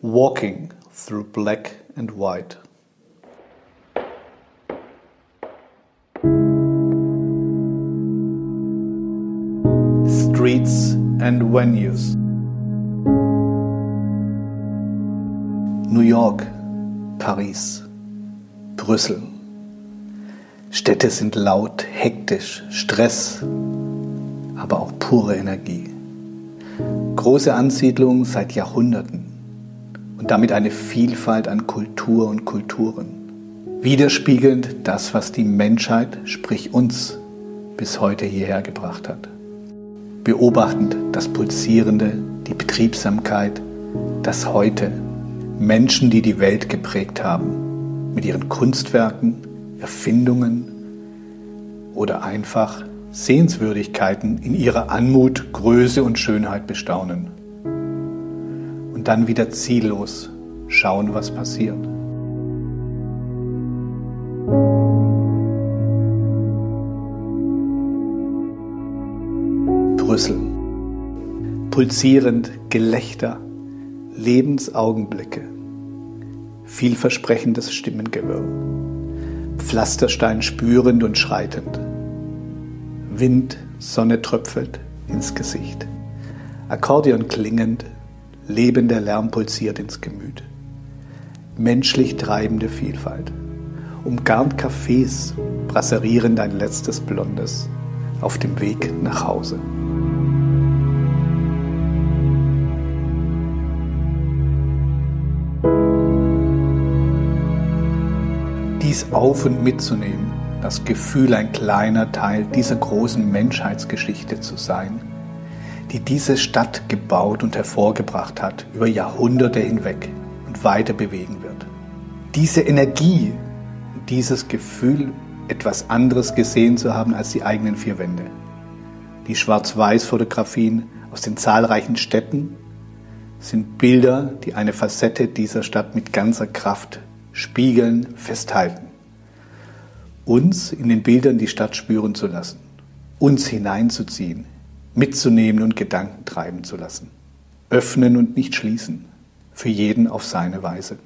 Walking through black and white. Streets and venues. New York, Paris, Brüssel. Städte sind laut, hektisch, Stress, aber auch pure Energie. Große Ansiedlungen seit Jahrhunderten und damit eine Vielfalt an Kultur und Kulturen. Widerspiegelnd das, was die Menschheit, sprich uns, bis heute hierher gebracht hat. Beobachtend das Pulsierende, die Betriebsamkeit, das Heute, Menschen, die die Welt geprägt haben, mit ihren Kunstwerken, Erfindungen oder einfach Sehenswürdigkeiten in ihrer Anmut, Größe und Schönheit bestaunen. Dann wieder ziellos schauen, was passiert. Brüssel. Pulsierend Gelächter, Lebensaugenblicke, vielversprechendes Stimmengewirr, Pflasterstein spürend und schreitend. Wind, Sonne tröpfelt ins Gesicht. Akkordeon klingend, lebender Lärm pulsiert ins Gemüt. Menschlich treibende Vielfalt. Umgarnt Cafés brasserieren dein letztes Blondes auf dem Weg nach Hause. Dies auf und mitzunehmen das Gefühl, ein kleiner Teil dieser großen Menschheitsgeschichte zu sein, die diese Stadt gebaut und hervorgebracht hat über Jahrhunderte hinweg und weiter bewegen wird. Diese Energie, dieses Gefühl, etwas anderes gesehen zu haben als die eigenen vier Wände. Die Schwarz-Weiß-Fotografien aus den zahlreichen Städten sind Bilder, die eine Facette dieser Stadt mit ganzer Kraft spiegeln, festhalten uns in den Bildern die Stadt spüren zu lassen, uns hineinzuziehen, mitzunehmen und Gedanken treiben zu lassen. Öffnen und nicht schließen, für jeden auf seine Weise.